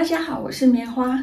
大家好，我是棉花。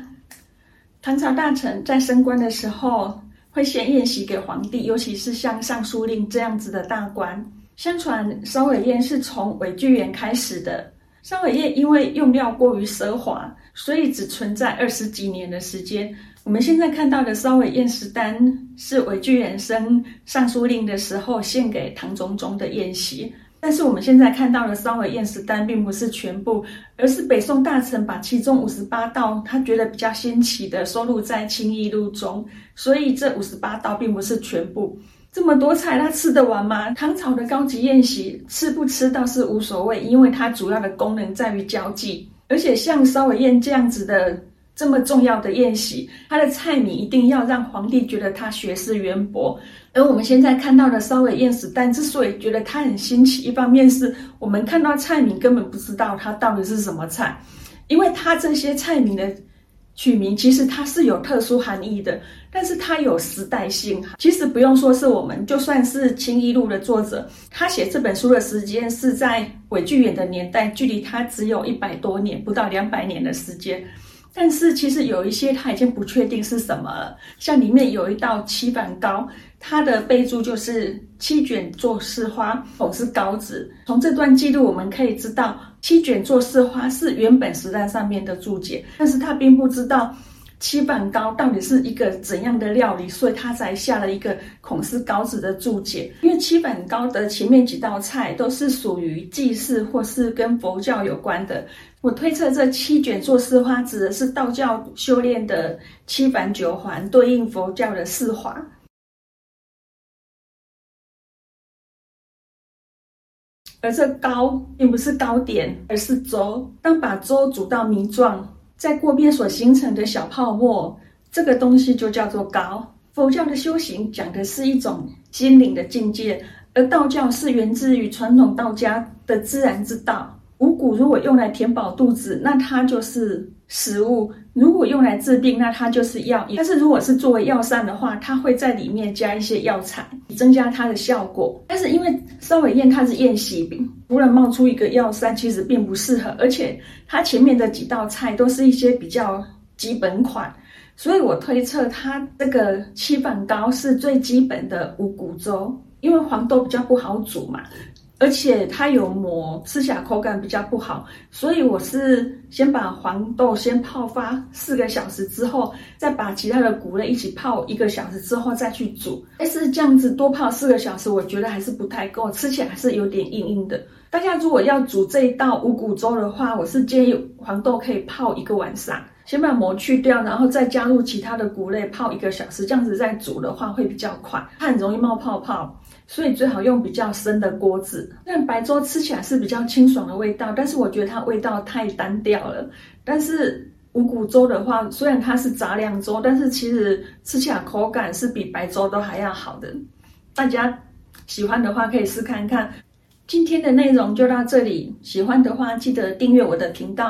唐朝大臣在升官的时候，会先宴席给皇帝，尤其是像尚书令这样子的大官。相传烧尾宴是从韦巨源开始的。烧尾宴因为用料过于奢华，所以只存在二十几年的时间。我们现在看到的烧尾宴食单，是韦巨源升尚书令的时候献给唐中宗的宴席。但是我们现在看到的烧尾宴食单并不是全部，而是北宋大臣把其中五十八道他觉得比较新奇的收录在《清议录》中，所以这五十八道并不是全部。这么多菜，他吃得完吗？唐朝的高级宴席吃不吃倒是无所谓，因为它主要的功能在于交际，而且像烧尾宴这样子的。这么重要的宴席，它的菜名一定要让皇帝觉得他学识渊博。而我们现在看到的烧尾宴食单，之所以觉得它很新奇，一方面是我们看到菜名根本不知道它到底是什么菜，因为它这些菜名的取名其实它是有特殊含义的，但是它有时代性。其实不用说是我们，就算是《清一录》的作者，他写这本书的时间是在韦巨远的年代，距离他只有一百多年，不到两百年的时间。但是其实有一些他已经不确定是什么了，像里面有一道七板糕，它的备注就是七卷做四花，否是高子。从这段记录我们可以知道，七卷做四花是原本时代上面的注解，但是他并不知道。七板糕到底是一个怎样的料理？所以他才下了一个孔氏高子的注解。因为七板糕的前面几道菜都是属于祭祀或是跟佛教有关的。我推测这七卷做四花指的是道教修炼的七板九环，对应佛教的四华。而这糕并不是糕点，而是粥。当把粥煮到泥状。在锅边所形成的小泡沫，这个东西就叫做膏。佛教的修行讲的是一种心灵的境界，而道教是源自于传统道家的自然之道。五谷如果用来填饱肚子，那它就是食物；如果用来治病，那它就是药。但是如果是作为药膳的话，它会在里面加一些药材，增加它的效果。但是因为烧尾宴它是宴席，突然冒出一个药膳，其实并不适合。而且它前面的几道菜都是一些比较基本款，所以我推测它这个七板糕是最基本的五谷粥，因为黄豆比较不好煮嘛。而且它有膜，吃起来口感比较不好，所以我是先把黄豆先泡发四个小时之后，再把其他的谷类一起泡一个小时之后再去煮。但是这样子多泡四个小时，我觉得还是不太够，吃起来还是有点硬硬的。大家如果要煮这一道五谷粥的话，我是建议黄豆可以泡一个晚上，先把膜去掉，然后再加入其他的谷类泡一个小时，这样子再煮的话会比较快，它很容易冒泡泡。所以最好用比较深的锅子。那白粥吃起来是比较清爽的味道，但是我觉得它味道太单调了。但是五谷粥的话，虽然它是杂粮粥，但是其实吃起来口感是比白粥都还要好的。大家喜欢的话可以试看看。今天的内容就到这里，喜欢的话记得订阅我的频道。